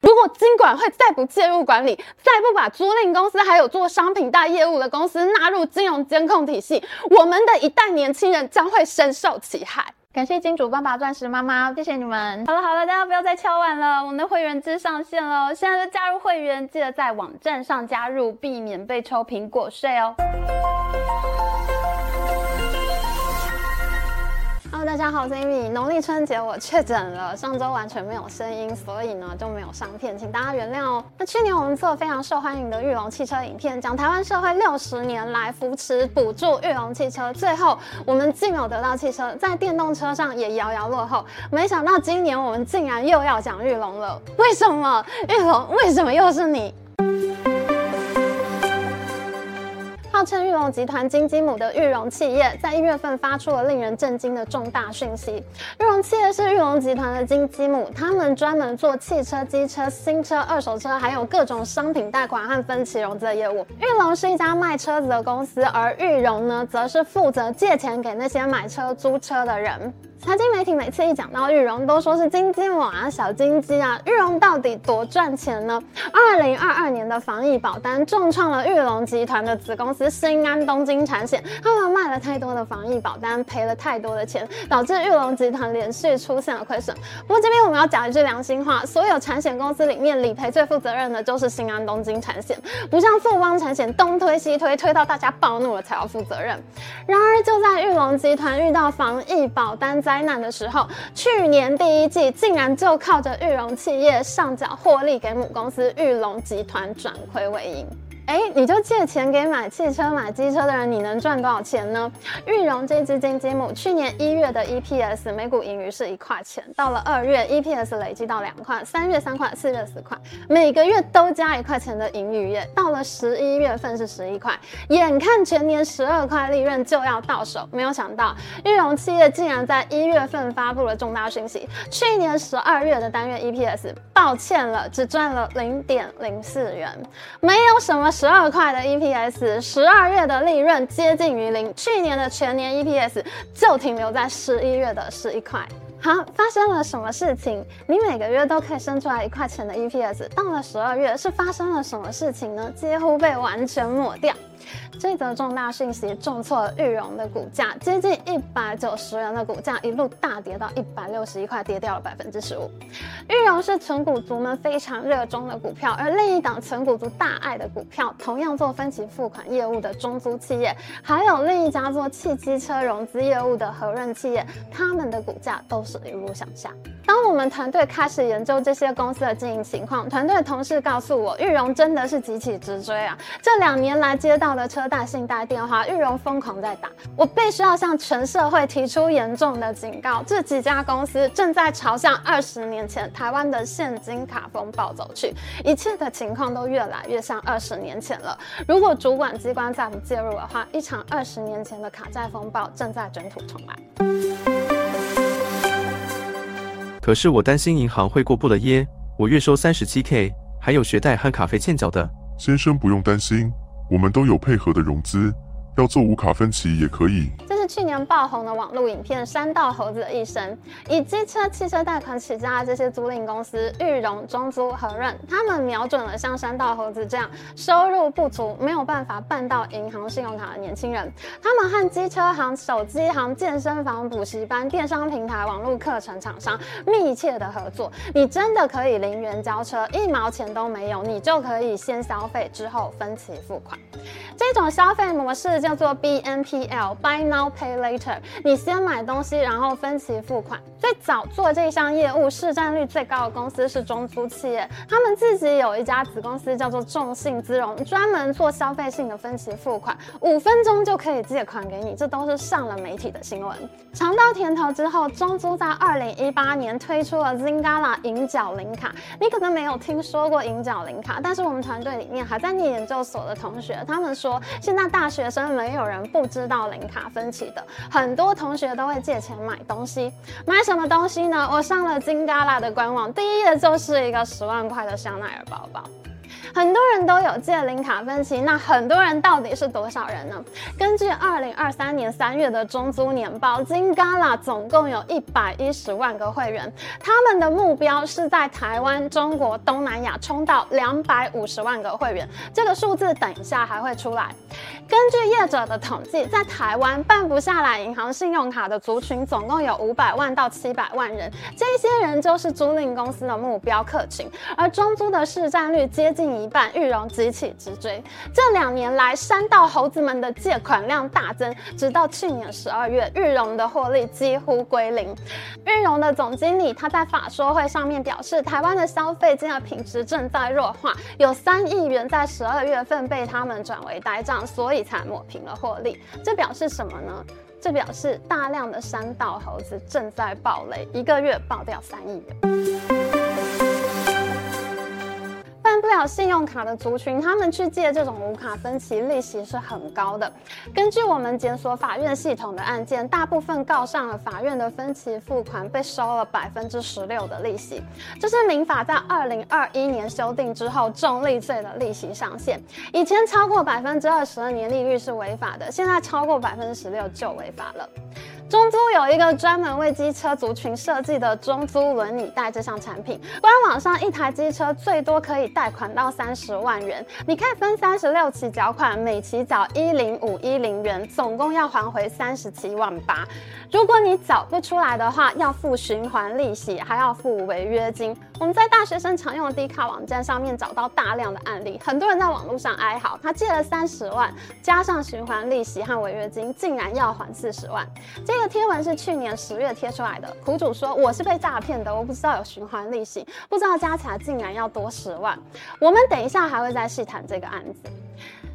如果金管会再不介入管理，再不把租赁公司还有做商品贷业务的公司纳入金融监控体系，我们的一代年轻人将会深受其害。感谢金主爸爸、钻石妈妈，谢谢你们。好了好了，大家不要再敲碗了，我们的会员制上线了，现在就加入会员，记得在网站上加入，避免被抽苹果税哦。Hello，大家好，我是 Amy。农历春节我确诊了，上周完全没有声音，所以呢就没有上片，请大家原谅哦。那去年我们做非常受欢迎的裕隆汽车影片，讲台湾社会六十年来扶持补助裕隆汽车，最后我们既没有得到汽车，在电动车上也遥遥落后。没想到今年我们竟然又要讲裕隆了，为什么？裕隆为什么又是你？称玉龙集团金鸡母的玉龙企业，在一月份发出了令人震惊的重大讯息。玉龙企业是玉龙集团的金鸡母，他们专门做汽车、机车、新车、二手车，还有各种商品贷款和分期融资的业务。裕隆是一家卖车子的公司，而玉龙呢，则是负责借钱给那些买车、租车的人。财经媒体每次一讲到裕隆，都说是金鸡母啊，小金鸡啊。裕隆到底多赚钱呢？二零二二年的防疫保单重创了玉龙集团的子公司新安东京产险，他们卖了太多的防疫保单，赔了太多的钱，导致玉龙集团连续出现了亏损。不过这边我们要讲一句良心话，所有产险公司里面理赔最负责任的就是新安东京产险，不像富邦产险东推西推，推到大家暴怒了才要负责任。然而就在玉龙集团遇到防疫保单灾难的时候，去年第一季竟然就靠着玉龙企业上缴获利给母公司玉龙集团转亏为盈。哎，你就借钱给买汽车、买机车的人，你能赚多少钱呢？裕荣这只金鸡母去年一月的 EPS 每股盈余是一块钱，到了二月 EPS 累积到两块，三月三块，四月四块，每个月都加一块钱的盈余耶。到了十一月份是十一块，眼看全年十二块利润就要到手，没有想到裕荣企业竟然在一月份发布了重大讯息，去年十二月的单月 EPS，抱歉了，只赚了零点零四元，没有什么。十二块的 EPS，十二月的利润接近于零，去年的全年 EPS 就停留在十一月的十一块。好，发生了什么事情？你每个月都可以生出来一块钱的 EPS，到了十二月是发生了什么事情呢？几乎被完全抹掉。这则重大讯息重挫了玉荣的股价，接近一百九十元的股价一路大跌到一百六十一块，跌掉了百分之十五。玉荣是存股族们非常热衷的股票，而另一档存股族大爱的股票，同样做分期付款业务的中租企业，还有另一家做汽机车融资业务的和润企业，他们的股价都是一路向下。当我们团队开始研究这些公司的经营情况，团队同事告诉我，玉荣真的是急起直追啊！这两年来接到的车贷、信贷电话，玉荣疯狂在打。我必须要向全社会提出严重的警告：这几家公司正在朝向二十年前台湾的现金卡风暴走去，一切的情况都越来越像二十年前了。如果主管机关再不介入的话，一场二十年前的卡债风暴正在卷土重来。可是我担心银行会过不了耶，我月收三十七 K，还有学贷和卡费欠缴的。先生不用担心。我们都有配合的融资，要做无卡分期也可以。去年爆红的网络影片《山道猴子的一生》，以机车、汽车贷款起家的这些租赁公司，裕隆、中租、和润，他们瞄准了像山道猴子这样收入不足、没有办法办到银行信用卡的年轻人。他们和机车行、手机行、健身房、补习班、电商平台、网络课程厂商密切的合作。你真的可以零元交车，一毛钱都没有，你就可以先消费，之后分期付款。这种消费模式叫做 BNPL（Buy Now）。Pay later，你先买东西，然后分期付款。最早做这项业务、市占率最高的公司是中租企业，他们自己有一家子公司叫做众信资融，专门做消费性的分期付款，五分钟就可以借款给你，这都是上了媒体的新闻。尝到甜头之后，中租在二零一八年推出了 Zingala 银角零卡，你可能没有听说过银角零卡，但是我们团队里面还在念研究所的同学，他们说现在大学生没有人不知道零卡分期很多同学都会借钱买东西，买什么东西呢？我上了金旮旯的官网，第一页就是一个十万块的香奈儿包包。很多人都有借零卡分期，那很多人到底是多少人呢？根据二零二三年三月的中租年报，Zingala 总共有一百一十万个会员，他们的目标是在台湾、中国、东南亚冲到两百五十万个会员，这个数字等一下还会出来。根据业者的统计，在台湾办不下来银行信用卡的族群总共有五百万到七百万人，这些人就是租赁公司的目标客群，而中租的市占率接近。一半，裕荣急起直追。这两年来，山道猴子们的借款量大增，直到去年十二月，裕荣的获利几乎归零。裕荣的总经理他在法说会上面表示，台湾的消费金额品质正在弱化，有三亿元在十二月份被他们转为呆账，所以才抹平了获利。这表示什么呢？这表示大量的山道猴子正在暴雷，一个月爆掉三亿元。信用卡的族群，他们去借这种无卡分期，利息是很高的。根据我们检索法院系统的案件，大部分告上了法院的分期付款被收了百分之十六的利息，这是民法在二零二一年修订之后重利罪的利息上限。以前超过百分之二十的年利率是违法的，现在超过百分之十六就违法了。中租有一个专门为机车族群设计的中租轮椅贷这项产品，官网上一台机车最多可以贷款到三十万元，你可以分三十六期缴款，每期缴一零五一零元，总共要还回三十七万八。如果你缴不出来的话，要付循环利息，还要付违约金。我们在大学生常用的 D 卡网站上面找到大量的案例，很多人在网络上哀嚎，他借了三十万，加上循环利息和违约金，竟然要还四十万。这个贴文是去年十月贴出来的，苦主说我是被诈骗的，我不知道有循环利息，不知道加起来竟然要多十万。我们等一下还会再细谈这个案子。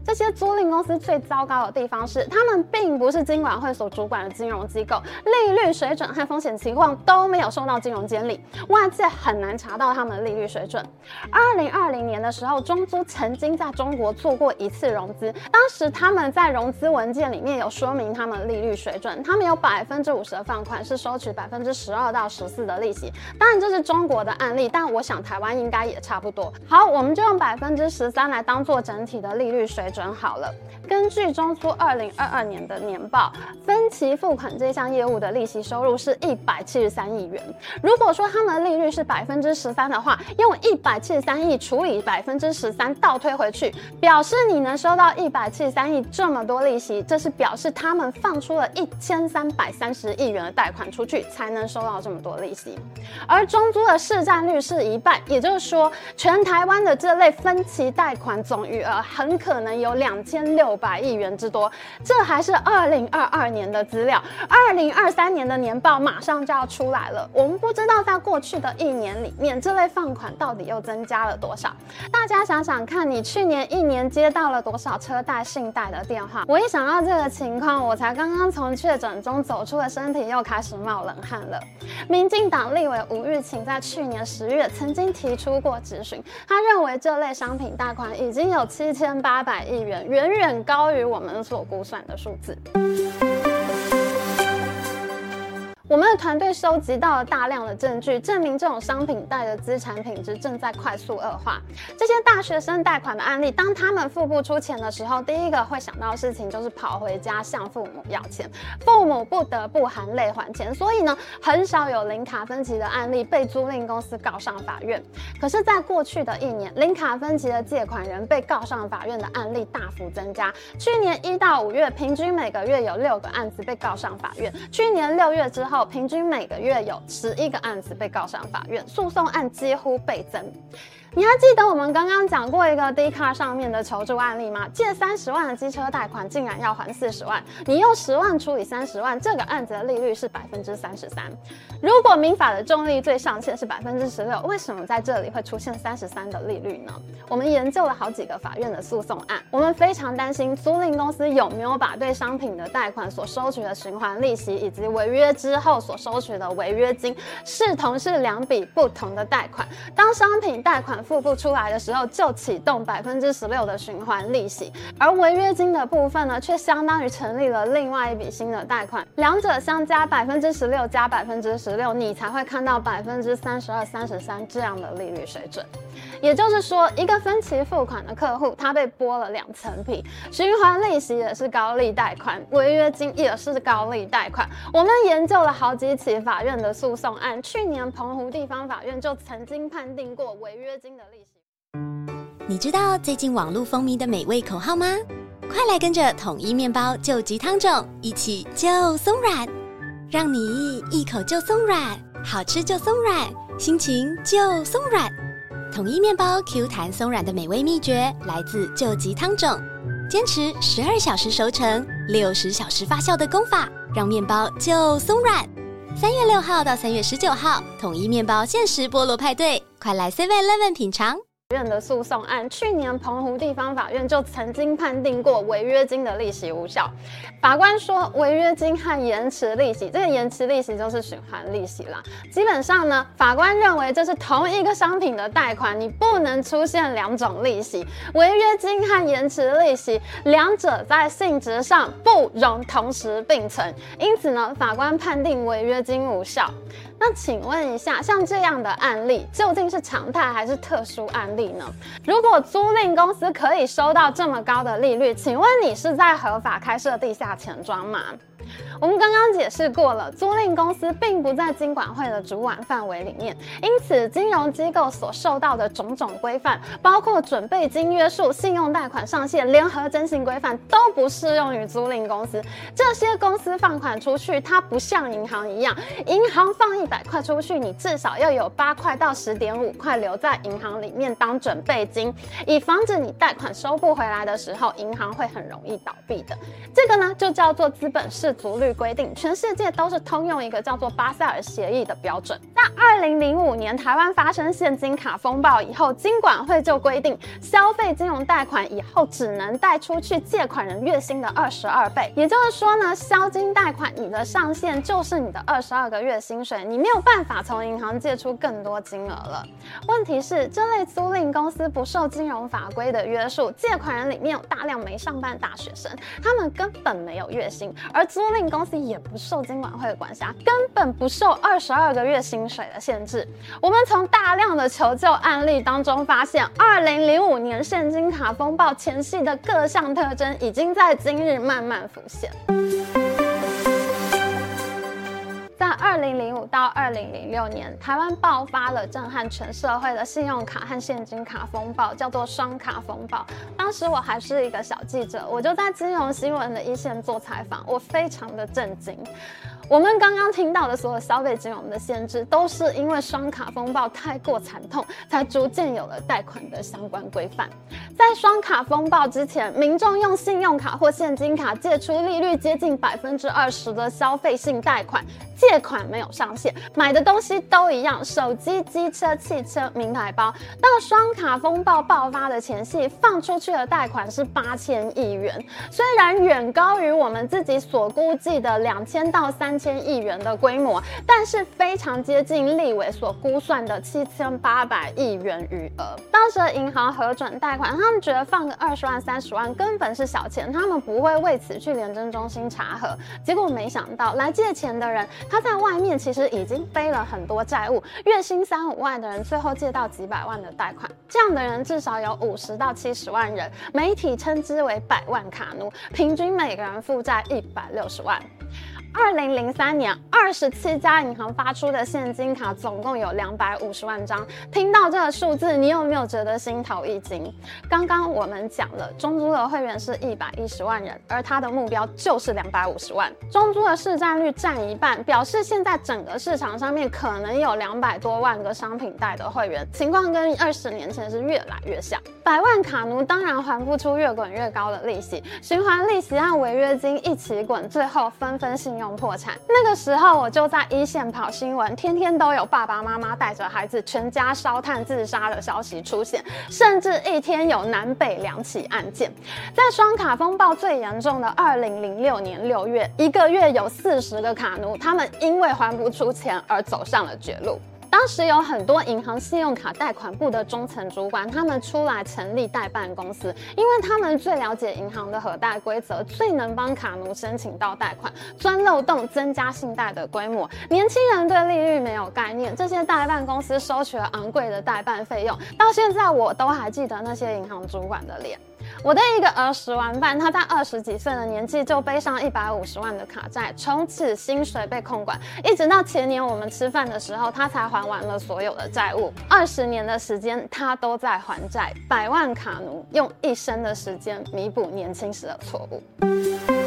这些租赁公司最糟糕的地方是，他们并不是金管会所主管的金融机构，利率水准和风险情况都没有受到金融监理，外界很难查到他们的利率水准。二零二零年的时候，中租曾经在中国做过一次融资，当时他们在融资文件里面有说明他们利率水准，他们有百分之五十的放款是收取百分之十二到十四的利息。当然这是中国的案例，但我想台湾应该也差不多。好，我们就用百分之十三来当做整体的利率率水准。好了。根据中租二零二二年的年报，分期付款这项业务的利息收入是一百七十三亿元。如果说他们的利率是百分之十三的话，用一百七十三亿除以百分之十三倒推回去，表示你能收到一百七十三亿这么多利息，这是表示他们放出了一千三百三十亿元的贷款出去，才能收到这么多利息。而中租的市占率是一半，也就是说，全台湾的这类分期贷款总余额很可能有两千六百亿元之多，这还是二零二二年的资料，二零二三年的年报马上就要出来了。我们不知道在过去的一年里面，这类放款到底又增加了多少？大家想想看，你去年一年接到了多少车贷、信贷的电话？我一想到这个情况，我才刚刚从确诊中走出了身体，又开始冒冷汗了。民进党立委吴玉琴在去年十月曾经提出过质询，他认为这类商品贷款已经有七千八八百亿元，远远高于我们所估算的数字。我们的团队收集到了大量的证据，证明这种商品贷的资产品质正在快速恶化。这些大学生贷款的案例，当他们付不出钱的时候，第一个会想到的事情就是跑回家向父母要钱，父母不得不含泪还钱。所以呢，很少有零卡分期的案例被租赁公司告上法院。可是，在过去的一年，零卡分期的借款人被告上法院的案例大幅增加。去年一到五月，平均每个月有六个案子被告上法院。去年六月之后，平均每个月有十一个案子被告上法院，诉讼案几乎倍增。你还记得我们刚刚讲过一个 d c a r 上面的求助案例吗？借三十万的机车贷款，竟然要还四十万，你用十万除以三十万，这个案子的利率是百分之三十三。如果民法的重利最上限是百分之十六，为什么在这里会出现三十三的利率呢？我们研究了好几个法院的诉讼案，我们非常担心租赁公司有没有把对商品的贷款所收取的循环利息，以及违约之后所收取的违约金，视同是两笔不同的贷款。当商品贷款付不出来的时候，就启动百分之十六的循环利息，而违约金的部分呢，却相当于成立了另外一笔新的贷款，两者相加百分之十六加百分之十六，你才会看到百分之三十二、三十三这样的利率水准。也就是说，一个分期付款的客户，他被剥了两层皮，循环利息也是高利贷款，违约金也是高利贷款。我们研究了好几起法院的诉讼案，去年澎湖地方法院就曾经判定过违约金的利息。你知道最近网络风靡的美味口号吗？快来跟着统一面包救急汤种一起就松软，让你一口就松软，好吃就松软，心情就松软。统一面包 Q 弹松软的美味秘诀来自救急汤种，坚持十二小时熟成、六十小时发酵的功法，让面包就松软。三月六号到三月十九号，统一面包限时菠萝派对，快来 Seven Eleven 品尝。院的诉讼案，去年澎湖地方法院就曾经判定过违约金的利息无效。法官说，违约金和延迟利息，这个延迟利息就是循环利息啦。基本上呢，法官认为这是同一个商品的贷款，你不能出现两种利息。违约金和延迟利息两者在性质上不容同时并存，因此呢，法官判定违约金无效。那请问一下，像这样的案例究竟是常态还是特殊案例呢？如果租赁公司可以收到这么高的利率，请问你是在合法开设地下钱庄吗？我们刚刚解释过了，租赁公司并不在金管会的主管范围里面，因此金融机构所受到的种种规范，包括准备金约束、信用贷款上限、联合征信规范，都不适用于租赁公司。这些公司放款出去，它不像银行一样，银行放一百块出去，你至少要有八块到十点五块留在银行里面当准备金，以防止你贷款收不回来的时候，银行会很容易倒闭的。这个呢，就叫做资本市足率。规定全世界都是通用一个叫做巴塞尔协议的标准。在二零零五年台湾发生现金卡风暴以后，金管会就规定，消费金融贷款以后只能贷出去借款人月薪的二十二倍。也就是说呢，消金贷款你的上限就是你的二十二个月薪水，你没有办法从银行借出更多金额了。问题是，这类租赁公司不受金融法规的约束，借款人里面有大量没上班大学生，他们根本没有月薪，而租租赁公司也不受金管会的管辖，根本不受二十二个月薪水的限制。我们从大量的求救案例当中发现，二零零五年现金卡风暴前夕的各项特征已经在今日慢慢浮现。在二零零五到二零零六年，台湾爆发了震撼全社会的信用卡和现金卡风暴，叫做双卡风暴。当时我还是一个小记者，我就在金融新闻的一线做采访，我非常的震惊。我们刚刚听到的所有消费金融的限制，都是因为双卡风暴太过惨痛，才逐渐有了贷款的相关规范。在双卡风暴之前，民众用信用卡或现金卡借出利率接近百分之二十的消费性贷款，借款没有上限，买的东西都一样，手机、机车、汽车、名牌包。到双卡风暴爆发的前夕，放出去的贷款是八千亿元，虽然远高于我们自己所估计的两千到三。千亿元的规模，但是非常接近立委所估算的七千八百亿元余额。当时的银行核准贷款，他们觉得放个二十万、三十万根本是小钱，他们不会为此去联政中心查核。结果没想到，来借钱的人他在外面其实已经背了很多债务，月薪三五万的人最后借到几百万的贷款，这样的人至少有五十到七十万人，媒体称之为百万卡奴，平均每个人负债一百六十万。二零零三年，二十七家银行发出的现金卡总共有两百五十万张。听到这个数字，你有没有觉得心头一惊？刚刚我们讲了，中租的会员是一百一十万人，而他的目标就是两百五十万。中租的市占率占一半，表示现在整个市场上面可能有两百多万个商品贷的会员，情况跟二十年前是越来越像。百万卡奴当然还不出越滚越高的利息，循环利息和违约金一起滚，最后纷纷信用。用破产那个时候，我就在一线跑新闻，天天都有爸爸妈妈带着孩子全家烧炭自杀的消息出现，甚至一天有南北两起案件。在双卡风暴最严重的二零零六年六月，一个月有四十个卡奴，他们因为还不出钱而走上了绝路。当时有很多银行信用卡贷款部的中层主管，他们出来成立代办公司，因为他们最了解银行的核贷规则，最能帮卡奴申请到贷款，钻漏洞，增加信贷的规模。年轻人对利率没有概念，这些代办公司收取了昂贵的代办费用，到现在我都还记得那些银行主管的脸。我的一个儿时玩伴，他在二十几岁的年纪就背上一百五十万的卡债，从此薪水被控管，一直到前年我们吃饭的时候，他才还完了所有的债务。二十年的时间，他都在还债。百万卡奴用一生的时间弥补年轻时的错误。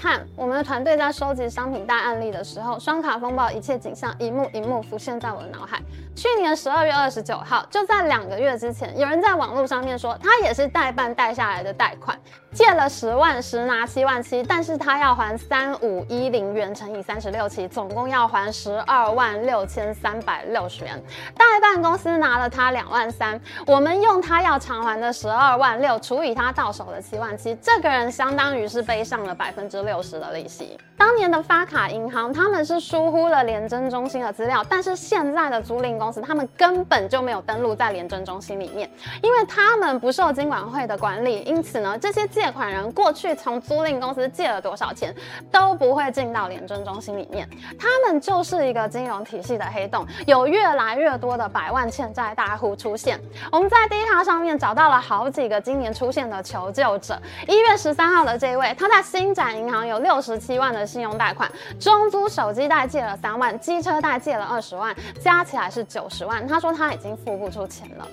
看，我们的团队在收集商品大案例的时候，双卡风暴一切景象一幕一幕浮现在我的脑海。去年十二月二十九号，就在两个月之前，有人在网络上面说，他也是代办贷下来的贷款，借了十万，实拿七万七，但是他要还三五一零元乘以三十六期，总共要还十二万六千三百六十元。代办公司拿了他两万三，我们用他要偿还的。十二万六除以他到手的。七万七，这个人相当于是背上了百分。之六十的。利息。当年的。发卡银行，他们是疏忽了联征中心的。资料，但是现在的。租赁公司，他们根本就没有登录在联征中心里面，因为他们不受金管会的。管理，因此呢，这些借款人过去从租赁公司借了多少钱，都不会进到廉政中心里面，他们就是一个金融体系的黑洞，有越来越多的百万欠债大户出现。我们在 Deta 上面找到了好几个今年出现的求救者，一月十三号的这一位，他在新展。银行有六十七万的信用贷款，中租手机贷借了三万，机车贷借了二十万，加起来是九十万。他说他已经付不出钱了。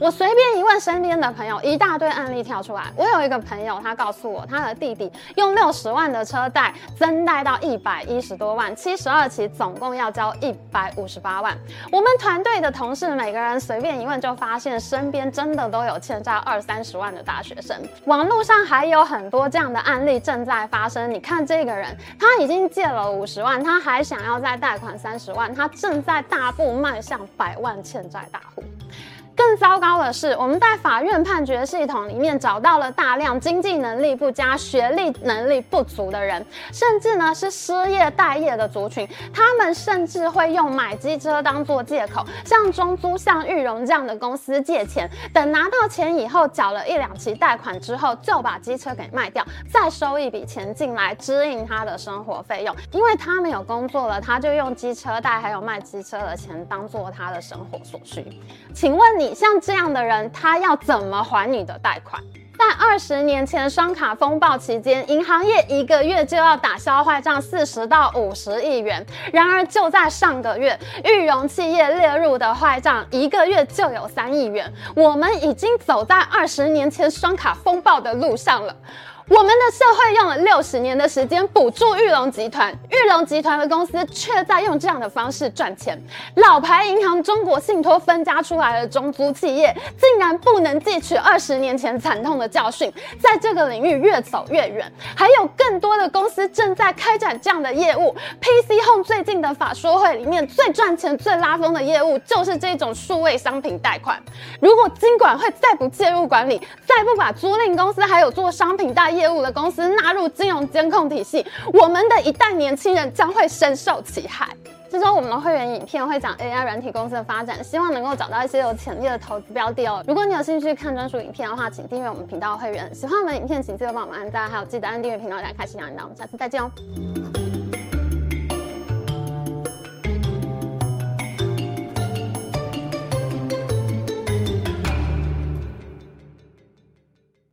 我随便一问身边的朋友，一大堆案例跳出来。我有一个朋友，他告诉我，他的弟弟用六十万的车贷增贷到一百一十多万，七十二期总共要交一百五十八万。我们团队的同事每个人随便一问，就发现身边真的都有欠债二三十万的大学生。网络上还有很多这样的案例正在发生。你看这个人，他已经借了五十万，他还想要再贷款三十万，他正在大步迈向百万欠债大户。更糟糕的是，我们在法院判决系统里面找到了大量经济能力不佳、学历能力不足的人，甚至呢是失业待业的族群。他们甚至会用买机车当做借口，向中租、向裕荣这样的公司借钱，等拿到钱以后，缴了一两期贷款之后，就把机车给卖掉，再收一笔钱进来支应他的生活费用。因为他没有工作了，他就用机车贷还有卖机车的钱当做他的生活所需。请问你？你像这样的人，他要怎么还你的贷款？在二十年前双卡风暴期间，银行业一个月就要打消坏账四十到五十亿元。然而就在上个月，裕融企业列入的坏账一个月就有三亿元。我们已经走在二十年前双卡风暴的路上了。我们的社会用了六十年的时间补助玉龙集团，玉龙集团的公司却在用这样的方式赚钱。老牌银行中国信托分家出来的中租企业，竟然不能汲取二十年前惨痛的教训，在这个领域越走越远。还有更多的公司正在开展这样的业务。PC Home 最近的法说会里面，最赚钱、最拉风的业务就是这种数位商品贷款。如果金管会再不介入管理，再不把租赁公司还有做商品贷业务的公司纳入金融监控体系，我们的一代年轻人将会深受其害。这周我们的会员影片会讲 AI 软体公司的发展，希望能够找到一些有潜力的投资标的哦。如果你有兴趣看专属影片的话，请订阅我们频道会员。喜欢我们影片，请记得帮我们按赞，还有记得按订阅频道，来开启小铃铛。我们下次再见哦。